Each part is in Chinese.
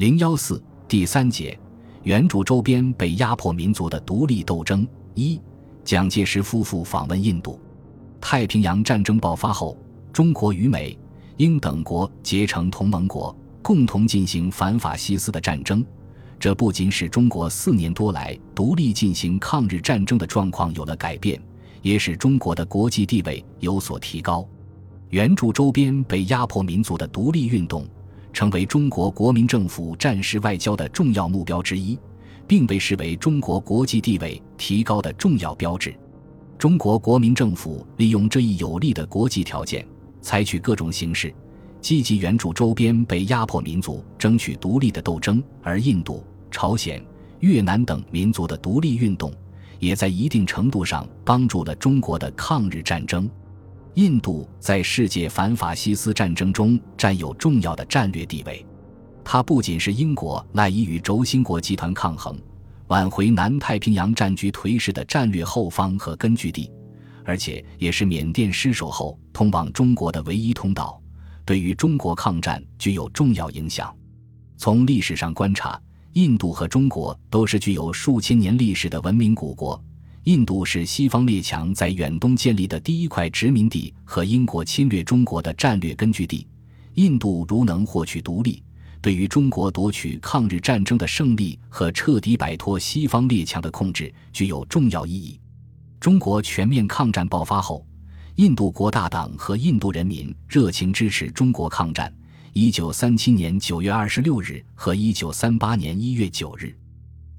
零幺四第三节，原著周边被压迫民族的独立斗争。一，蒋介石夫妇访问印度。太平洋战争爆发后，中国与美、英等国结成同盟国，共同进行反法西斯的战争。这不仅使中国四年多来独立进行抗日战争的状况有了改变，也使中国的国际地位有所提高。援助周边被压迫民族的独立运动，成为中国国民政府战时外交的重要目标之一，并被视为中国国际地位提高的重要标志。中国国民政府利用这一有利的国际条件，采取各种形式，积极援助周边被压迫民族争取独立的斗争，而印度、朝鲜、越南等民族的独立运动，也在一定程度上帮助了中国的抗日战争。印度在世界反法西斯战争中占有重要的战略地位，它不仅是英国赖以与轴心国集团抗衡。挽回南太平洋战局颓势的战略后方和根据地，而且也是缅甸失守后通往中国的唯一通道，对于中国抗战具有重要影响。从历史上观察，印度和中国都是具有数千年历史的文明古国。印度是西方列强在远东建立的第一块殖民地和英国侵略中国的战略根据地。印度如能获取独立，对于中国夺取抗日战争的胜利和彻底摆脱西方列强的控制具有重要意义。中国全面抗战爆发后，印度国大党和印度人民热情支持中国抗战。一九三七年九月二十六日和一九三八年一月九日，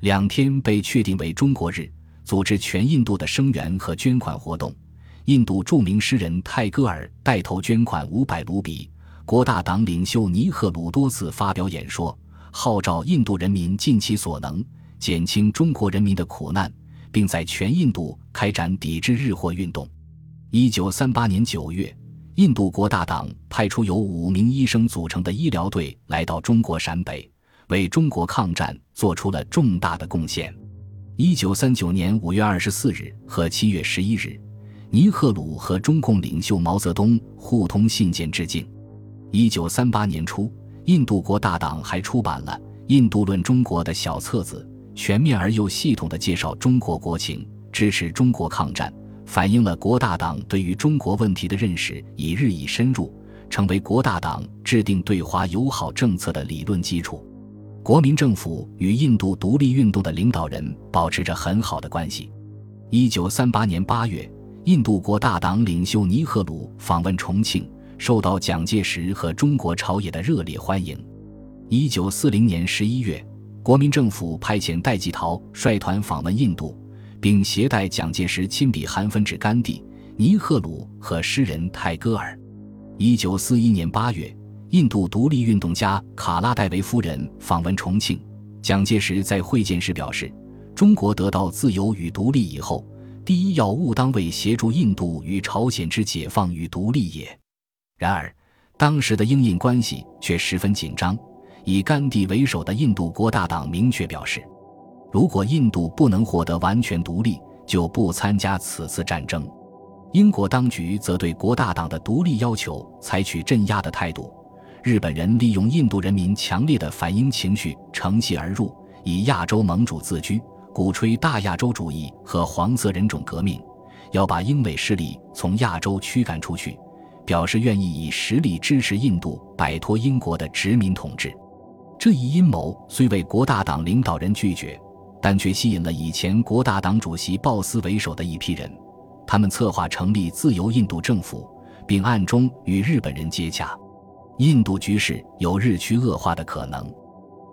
两天被确定为中国日，组织全印度的声援和捐款活动。印度著名诗人泰戈尔带头捐款五百卢比。国大党领袖尼赫鲁多次发表演说，号召印度人民尽其所能减轻中国人民的苦难，并在全印度开展抵制日货运动。一九三八年九月，印度国大党派出由五名医生组成的医疗队来到中国陕北，为中国抗战做出了重大的贡献。一九三九年五月二十四日和七月十一日，尼赫鲁和中共领袖毛泽东互通信件致敬。一九三八年初，印度国大党还出版了《印度论中国》的小册子，全面而又系统地介绍中国国情，支持中国抗战，反映了国大党对于中国问题的认识已日益深入，成为国大党制定对华友好政策的理论基础。国民政府与印度独立运动的领导人保持着很好的关系。一九三八年八月，印度国大党领袖尼赫鲁访问重庆。受到蒋介石和中国朝野的热烈欢迎。一九四零年十一月，国民政府派遣戴季陶率团访问印度，并携带蒋介石亲笔函分至甘地、尼赫鲁和诗人泰戈尔。一九四一年八月，印度独立运动家卡拉戴维夫人访问重庆，蒋介石在会见时表示：“中国得到自由与独立以后，第一要务当为协助印度与朝鲜之解放与独立也。”然而，当时的英印关系却十分紧张。以甘地为首的印度国大党明确表示，如果印度不能获得完全独立，就不参加此次战争。英国当局则对国大党的独立要求采取镇压的态度。日本人利用印度人民强烈的反英情绪，乘隙而入，以亚洲盟主自居，鼓吹大亚洲主义和黄色人种革命，要把英美势力从亚洲驱赶出去。表示愿意以实力支持印度摆脱英国的殖民统治，这一阴谋虽为国大党领导人拒绝，但却吸引了以前国大党主席鲍斯为首的一批人。他们策划成立自由印度政府，并暗中与日本人接洽。印度局势有日趋恶化的可能。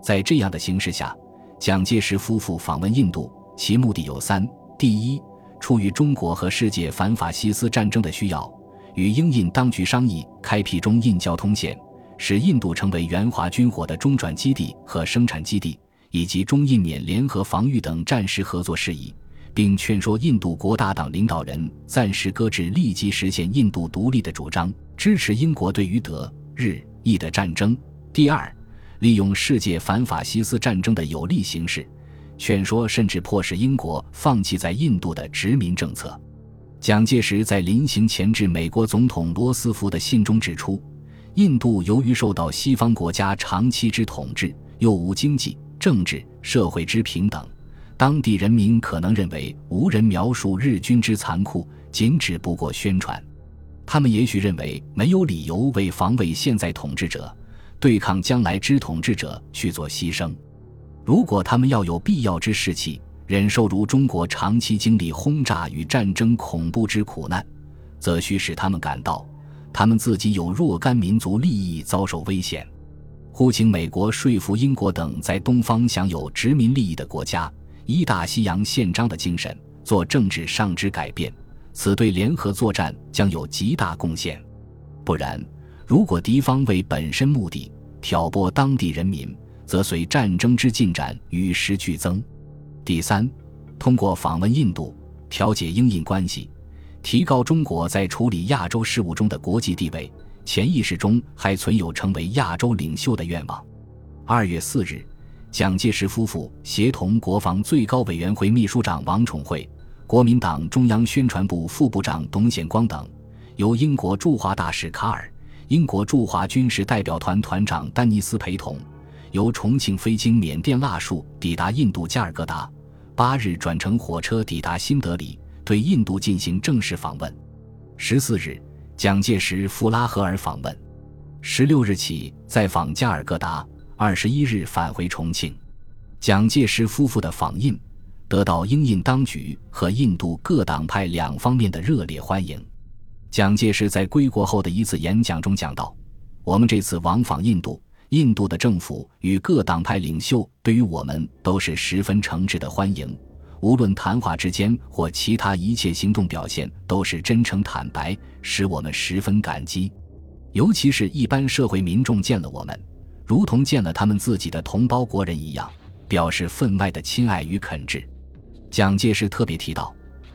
在这样的形势下，蒋介石夫妇访问印度，其目的有三：第一，出于中国和世界反法西斯战争的需要。与英印当局商议开辟中印交通线，使印度成为援华军火的中转基地和生产基地，以及中印缅联合防御等战时合作事宜，并劝说印度国大党领导人暂时搁置立即实现印度独立的主张，支持英国对于德、日、意的战争。第二，利用世界反法西斯战争的有利形势，劝说甚至迫使英国放弃在印度的殖民政策。蒋介石在临行前致美国总统罗斯福的信中指出，印度由于受到西方国家长期之统治，又无经济、政治、社会之平等，当地人民可能认为无人描述日军之残酷，仅只不过宣传。他们也许认为没有理由为防卫现在统治者、对抗将来之统治者去做牺牲。如果他们要有必要之士气，忍受如中国长期经历轰炸与战争恐怖之苦难，则需使他们感到，他们自己有若干民族利益遭受危险。呼请美国说服英国等在东方享有殖民利益的国家，依大西洋宪章的精神，做政治上之改变。此对联合作战将有极大贡献。不然，如果敌方为本身目的挑拨当地人民，则随战争之进展与时俱增。第三，通过访问印度，调解英印关系，提高中国在处理亚洲事务中的国际地位。潜意识中还存有成为亚洲领袖的愿望。二月四日，蒋介石夫妇协同国防最高委员会秘书长王宠惠。国民党中央宣传部副部长董显光等，由英国驻华大使卡尔、英国驻华军事代表团团长丹尼斯陪同，由重庆飞经缅甸腊戍抵达印度加尔各答，八日转乘火车抵达新德里，对印度进行正式访问。十四日，蒋介石赴拉合尔访问，十六日起再访加尔各答，二十一日返回重庆。蒋介石夫妇的访印。得到英印当局和印度各党派两方面的热烈欢迎。蒋介石在归国后的一次演讲中讲到：“我们这次往访印度，印度的政府与各党派领袖对于我们都是十分诚挚的欢迎，无论谈话之间或其他一切行动表现，都是真诚坦白，使我们十分感激。尤其是一般社会民众见了我们，如同见了他们自己的同胞国人一样，表示分外的亲爱与恳挚。”蒋介石特别提到，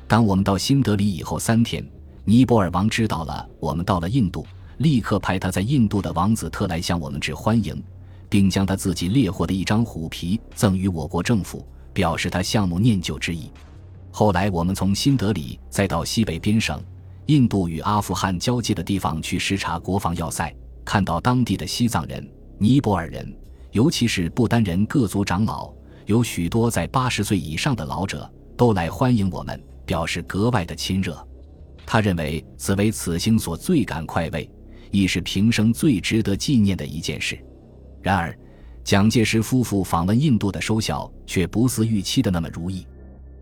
当我们到新德里以后三天，尼泊尔王知道了我们到了印度，立刻派他在印度的王子特来向我们致欢迎，并将他自己猎获的一张虎皮赠予我国政府，表示他项目念旧之意。后来我们从新德里再到西北边省，印度与阿富汗交界的地方去视察国防要塞，看到当地的西藏人、尼泊尔人，尤其是不丹人各族长老。有许多在八十岁以上的老者都来欢迎我们，表示格外的亲热。他认为此为此行所最感快慰，亦是平生最值得纪念的一件事。然而，蒋介石夫妇访问印度的收效却不似预期的那么如意。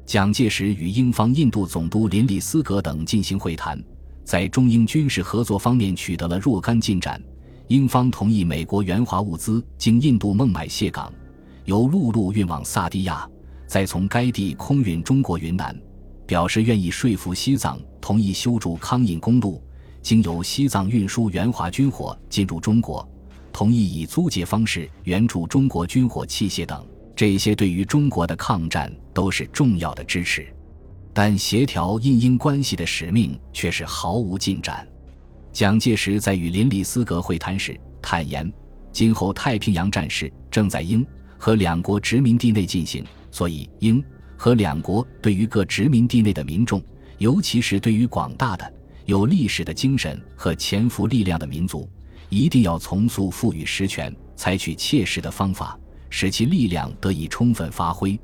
蒋介石与英方印度总督林里斯格等进行会谈，在中英军事合作方面取得了若干进展。英方同意美国援华物资经印度孟买卸港。由陆路运往萨迪亚，再从该地空运中国云南，表示愿意说服西藏同意修筑康印公路，经由西藏运输援华军火进入中国，同意以租借方式援助中国军火器械等。这些对于中国的抗战都是重要的支持，但协调印英关系的使命却是毫无进展。蒋介石在与林里斯格会谈时坦言，今后太平洋战事正在英。和两国殖民地内进行，所以英和两国对于各殖民地内的民众，尤其是对于广大的有历史的精神和潜伏力量的民族，一定要从速赋予实权，采取切实的方法，使其力量得以充分发挥。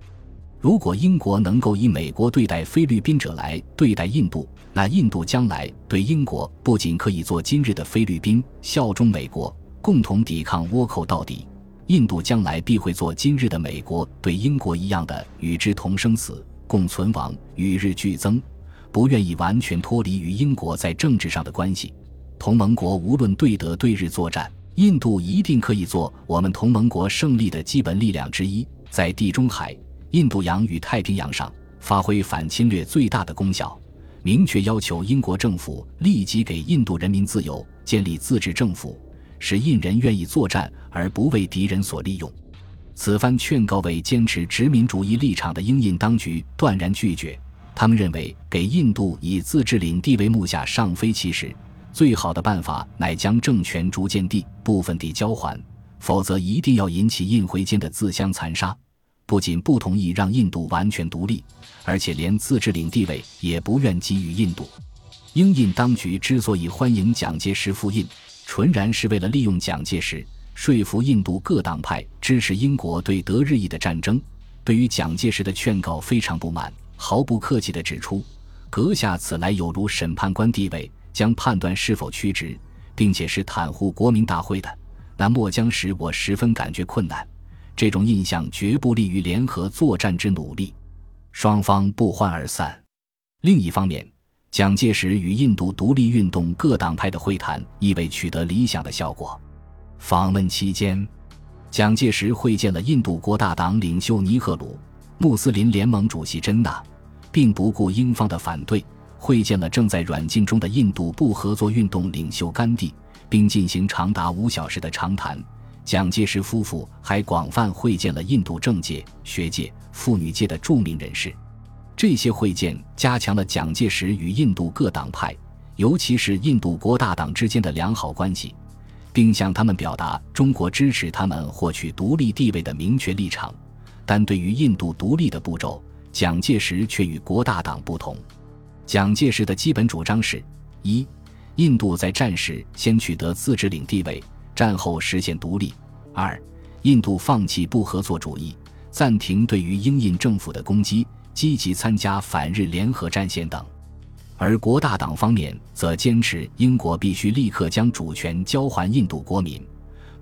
如果英国能够以美国对待菲律宾者来对待印度，那印度将来对英国不仅可以做今日的菲律宾，效忠美国，共同抵抗倭寇到底。印度将来必会做今日的美国对英国一样的与之同生死共存亡与日俱增，不愿意完全脱离与英国在政治上的关系。同盟国无论对德对日作战，印度一定可以做我们同盟国胜利的基本力量之一，在地中海、印度洋与太平洋上发挥反侵略最大的功效。明确要求英国政府立即给印度人民自由，建立自治政府。使印人愿意作战而不为敌人所利用。此番劝告为坚持殖民主义立场的英印当局断然拒绝。他们认为，给印度以自治领地为目下尚非其时，最好的办法乃将政权逐渐地、部分地交还，否则一定要引起印回间的自相残杀。不仅不同意让印度完全独立，而且连自治领地位也不愿给予印度。英印当局之所以欢迎蒋介石复印，纯然是为了利用蒋介石，说服印度各党派支持英国对德日意的战争。对于蒋介石的劝告非常不满，毫不客气地指出：“阁下此来有如审判官地位，将判断是否屈职，并且是袒护国民大会的，那末将使我十分感觉困难。这种印象绝不利于联合作战之努力。”双方不欢而散。另一方面，蒋介石与印度独立运动各党派的会谈亦未取得理想的效果。访问期间。蒋介石会见了印度国大党领袖尼赫鲁、穆斯林联盟主席珍娜，并不顾英方的反对，会见了正在软禁中的印度不合作运动领袖甘地，并进行长达五小时的长谈。蒋介石夫妇还广泛会见了印度政界、学界、妇女界的著名人士。这些会见加强了蒋介石与印度各党派，尤其是印度国大党之间的良好关系。并向他们表达中国支持他们获取独立地位的明确立场，但对于印度独立的步骤，蒋介石却与国大党不同。蒋介石的基本主张是：一、印度在战时先取得自治领地位，战后实现独立；二、印度放弃不合作主义，暂停对于英印政府的攻击，积极参加反日联合战线等。而国大党方面则坚持英国必须立刻将主权交还印度国民，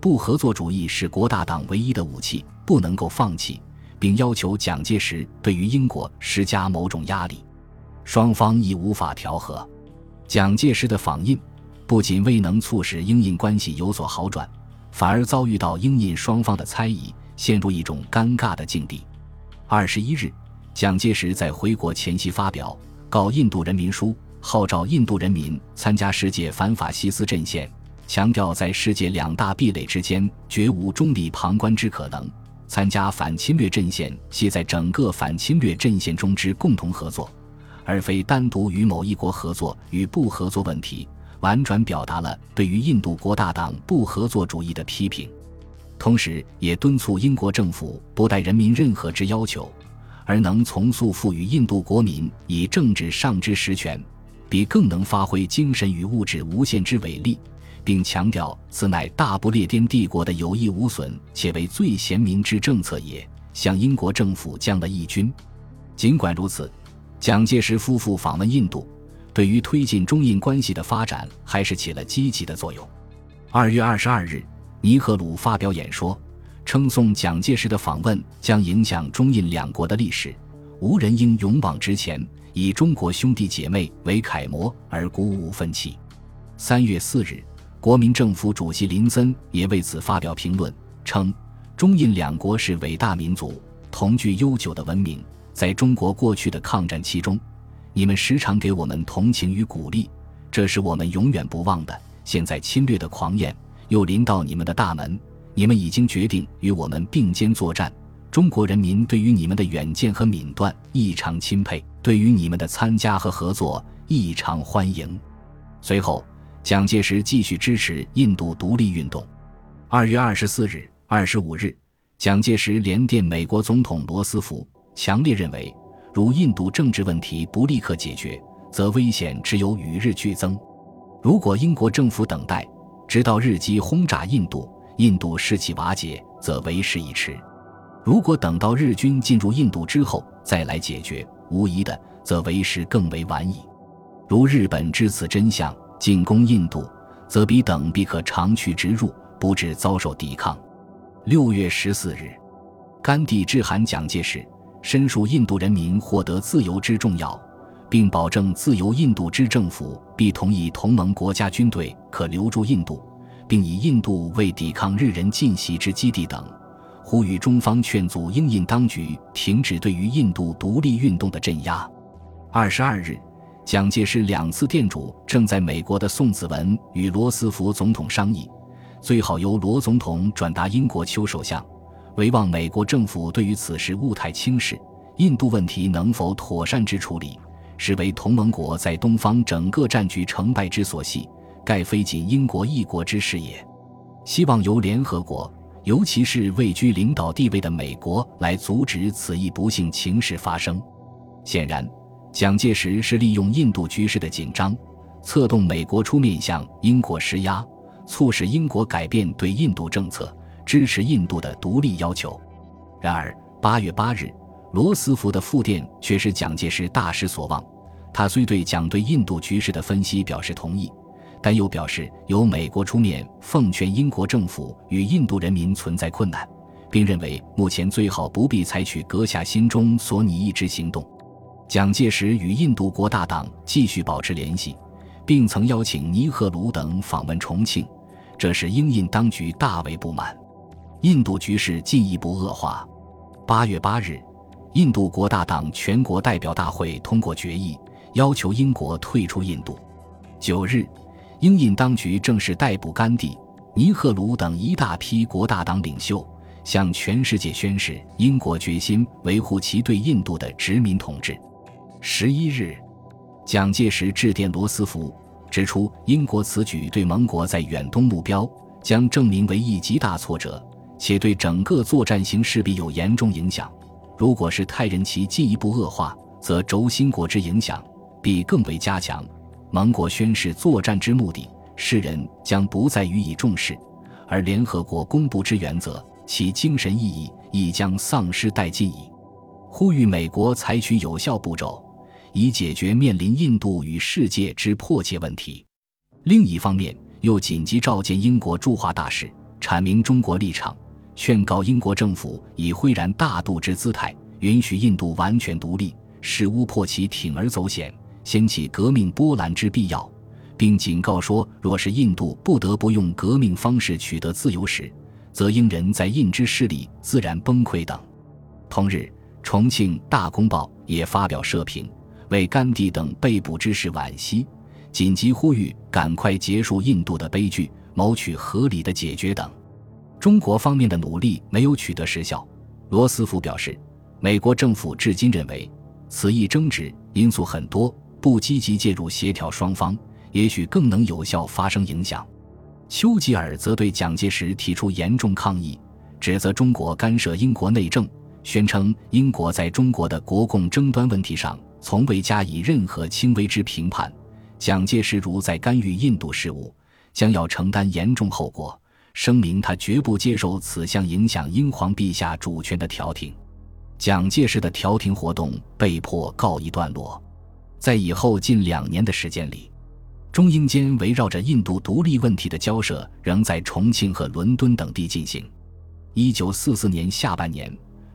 不合作主义是国大党唯一的武器，不能够放弃，并要求蒋介石对于英国施加某种压力。双方亦无法调和。蒋介石的访印不仅未能促使英印关系有所好转，反而遭遇到英印双方的猜疑，陷入一种尴尬的境地。二十一日，蒋介石在回国前夕发表。告印度人民书，号召印度人民参加世界反法西斯阵线，强调在世界两大壁垒之间绝无中立旁观之可能。参加反侵略阵线系在整个反侵略阵线中之共同合作，而非单独与某一国合作与不合作问题。婉转表达了对于印度国大党不合作主义的批评，同时也敦促英国政府不待人民任何之要求。而能从速赋予印度国民以政治上之实权，比更能发挥精神与物质无限之伟力，并强调此乃大不列颠帝国的有益无损且为最贤明之政策也。向英国政府降了义军。尽管如此，蒋介石夫妇访问印度，对于推进中印关系的发展还是起了积极的作用。二月二十二日，尼赫鲁发表演说。称颂蒋介石的访问将影响中印两国的历史，无人应勇往直前，以中国兄弟姐妹为楷模而鼓舞奋起。三月四日，国民政府主席林森也为此发表评论，称中印两国是伟大民族，同具悠久的文明。在中国过去的抗战期中，你们时常给我们同情与鼓励，这是我们永远不忘的。现在侵略的狂焰又临到你们的大门。你们已经决定与我们并肩作战，中国人民对于你们的远见和敏断异常钦佩，对于你们的参加和合作异常欢迎。随后，蒋介石继续支持印度独立运动。二月二十四日、二十五日，蒋介石连电美国总统罗斯福，强烈认为，如印度政治问题不立刻解决，则危险只有与日俱增。如果英国政府等待，直到日机轰炸印度。印度士气瓦解，则为时已迟；如果等到日军进入印度之后再来解决，无疑的，则为时更为晚矣。如日本知此真相，进攻印度，则彼等必可长驱直入，不致遭受抵抗。六月十四日，甘地致函蒋介石，申述印度人民获得自由之重要，并保证自由印度之政府必同意同盟国家军队可留驻印度。并以印度为抵抗日人进袭之基地等，呼吁中方劝阻英印当局停止对于印度独立运动的镇压。二十二日，蒋介石两次电主正在美国的宋子文与罗斯福总统商议，最好由罗总统转达英国邱首相，唯望美国政府对于此事勿太轻视，印度问题能否妥善之处理，是为同盟国在东方整个战局成败之所系。盖非仅英国一国之事也，希望由联合国，尤其是位居领导地位的美国来阻止此一不幸情势发生。显然，蒋介石是利用印度局势的紧张，策动美国出面向英国施压，促使英国改变对印度政策，支持印度的独立要求。然而，八月八日，罗斯福的复电却使蒋介石大失所望。他虽对蒋对印度局势的分析表示同意，但又表示由美国出面奉劝英国政府与印度人民存在困难，并认为目前最好不必采取阁下心中所拟一之行动。蒋介石与印度国大党继续保持联系，并曾邀请尼赫鲁等访问重庆，这使英印当局大为不满，印度局势进一步恶化。八月八日，印度国大党全国代表大会通过决议，要求英国退出印度。九日，英印当局正式逮捕甘地、尼赫鲁等一大批国大党领袖，向全世界宣示英国决心维护其对印度的殖民统治。十一日，蒋介石致电罗斯福，指出英国此举对盟国在远东目标将证明为一极大挫折。且对整个作战形势必有严重影响。如果是泰人其进一步恶化，则轴心国之影响必更为加强。盟国宣示作战之目的，世人将不再予以重视；而联合国公布之原则，其精神意义亦将丧失殆尽矣。呼吁美国采取有效步骤，以解决面临印度与世界之迫切问题。另一方面，又紧急召见英国驻华大使，阐明中国立场。劝告英国政府以恢然大度之姿态，允许印度完全独立，使乌迫其铤而走险，掀起革命波澜之必要，并警告说，若是印度不得不用革命方式取得自由时，则英人在印之势力自然崩溃等。同日，重庆《大公报》也发表社评，为甘地等被捕之事惋惜，紧急呼吁赶快结束印度的悲剧，谋取合理的解决等。中国方面的努力没有取得实效，罗斯福表示，美国政府至今认为此一争执因素很多，不积极介入协调双方，也许更能有效发生影响。丘吉尔则对蒋介石提出严重抗议，指责中国干涉英国内政，宣称英国在中国的国共争端问题上从未加以任何轻微之评判，蒋介石如再干预印度事务，将要承担严重后果。声明他绝不接受此项影响英皇陛下主权的调停，蒋介石的调停活动被迫告一段落。在以后近两年的时间里，中英间围绕着印度独立问题的交涉仍在重庆和伦敦等地进行。一九四四年下半年，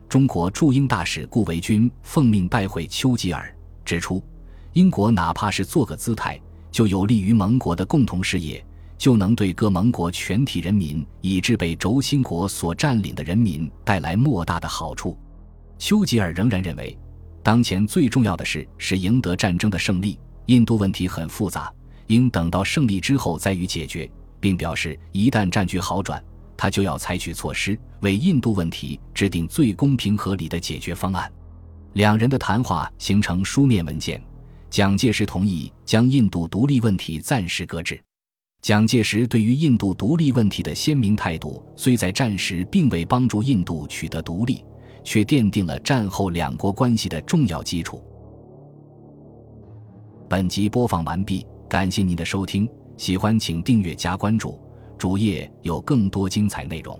中国驻英大使顾维钧奉命拜会丘吉尔，指出英国哪怕是做个姿态，就有利于盟国的共同事业。就能对各盟国全体人民，以致被轴心国所占领的人民带来莫大的好处。丘吉尔仍然认为，当前最重要的事是赢得战争的胜利。印度问题很复杂，应等到胜利之后再予解决，并表示一旦战局好转，他就要采取措施为印度问题制定最公平合理的解决方案。两人的谈话形成书面文件，蒋介石同意将印度独立问题暂时搁置。蒋介石对于印度独立问题的鲜明态度，虽在战时并未帮助印度取得独立，却奠定了战后两国关系的重要基础。本集播放完毕，感谢您的收听，喜欢请订阅加关注，主页有更多精彩内容。